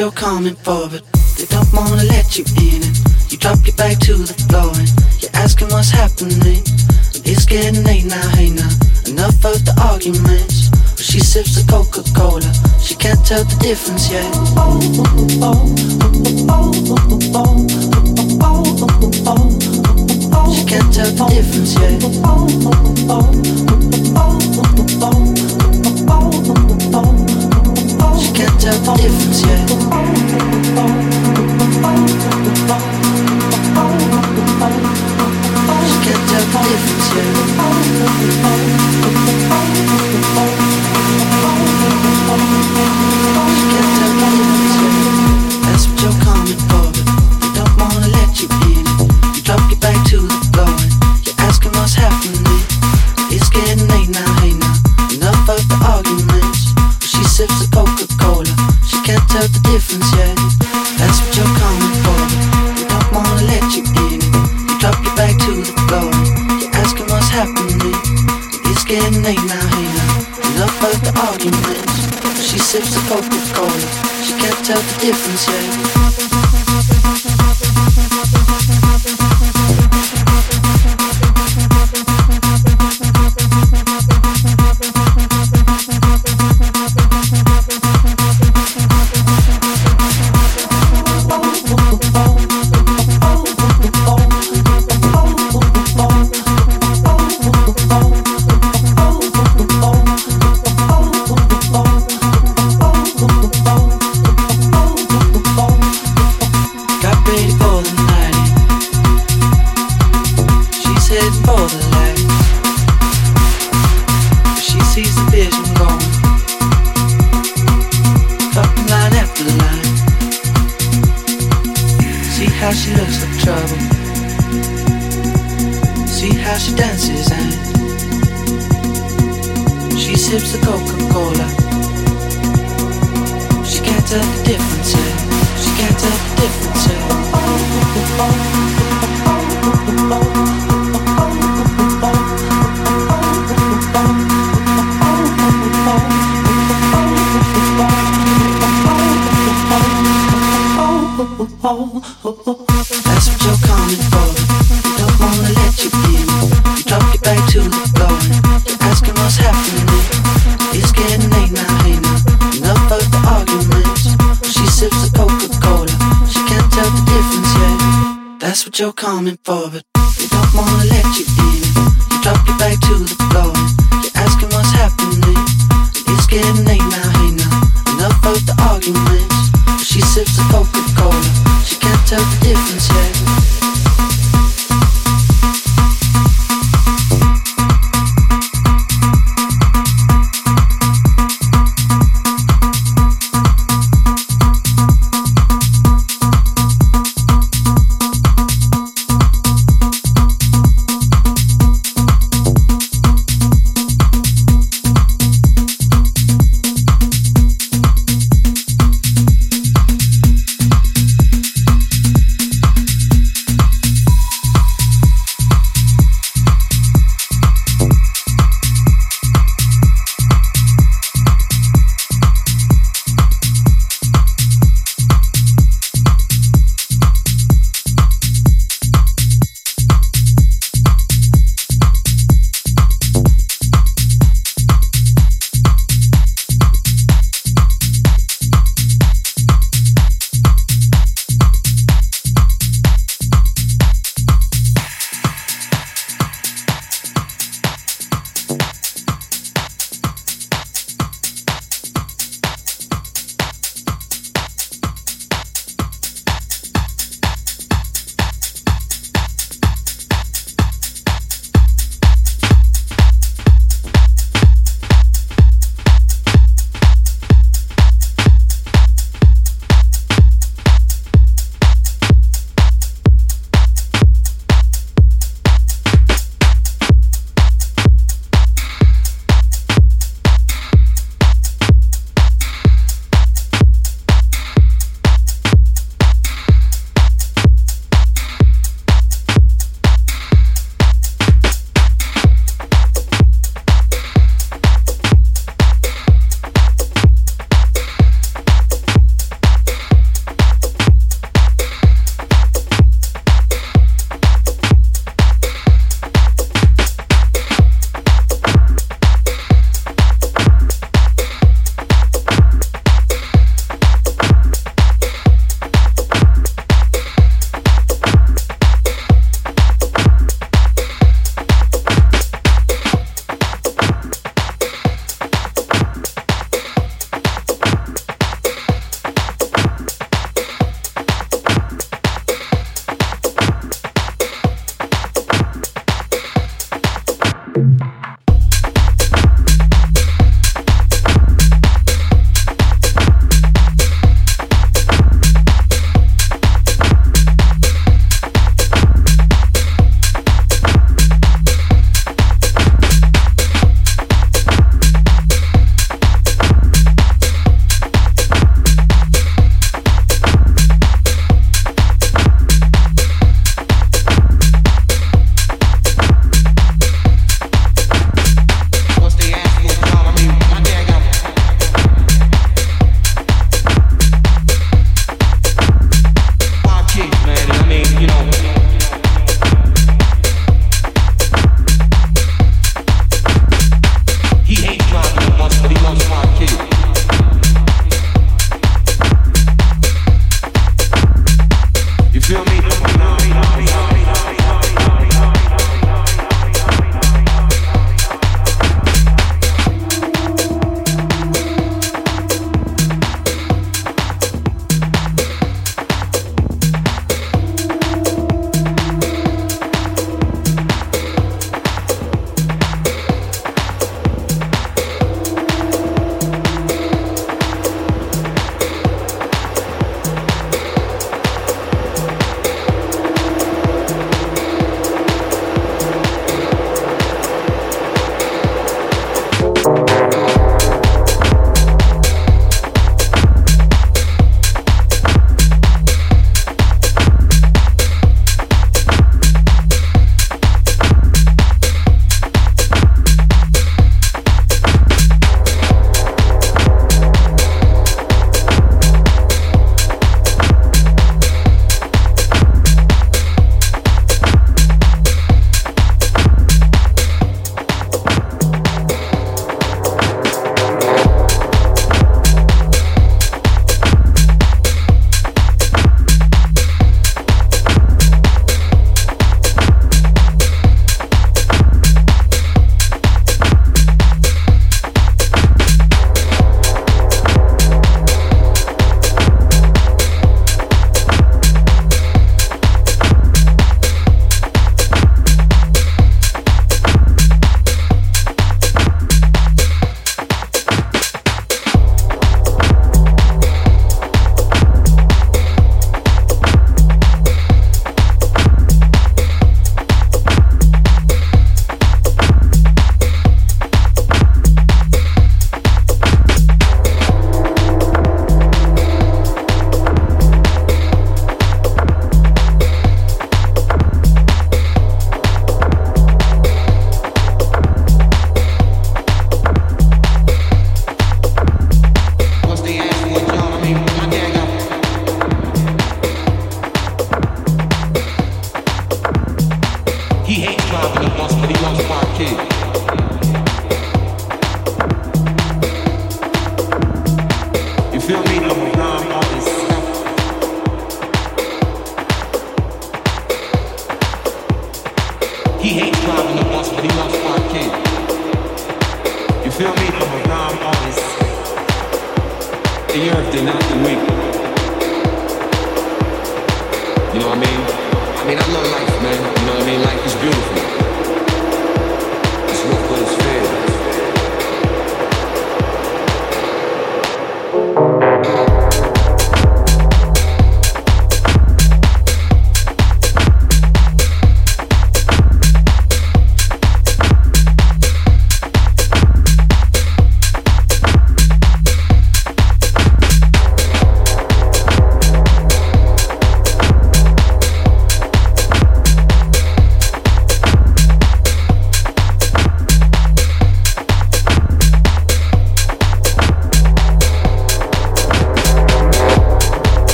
you're coming for, but they don't wanna let you in. it. you drop your back to the floor and you're asking what's happening. And it's getting late now, hey now. Enough of the arguments. But she sips the Coca Cola, she can't tell the difference yet. to difference, yeah.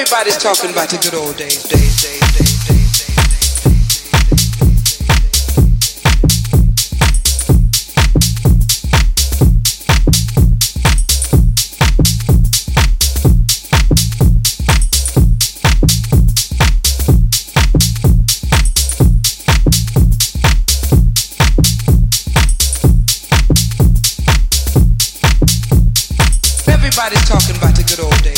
Everybody's talking about the good old days, days, days. Everybody's talking about the good old days.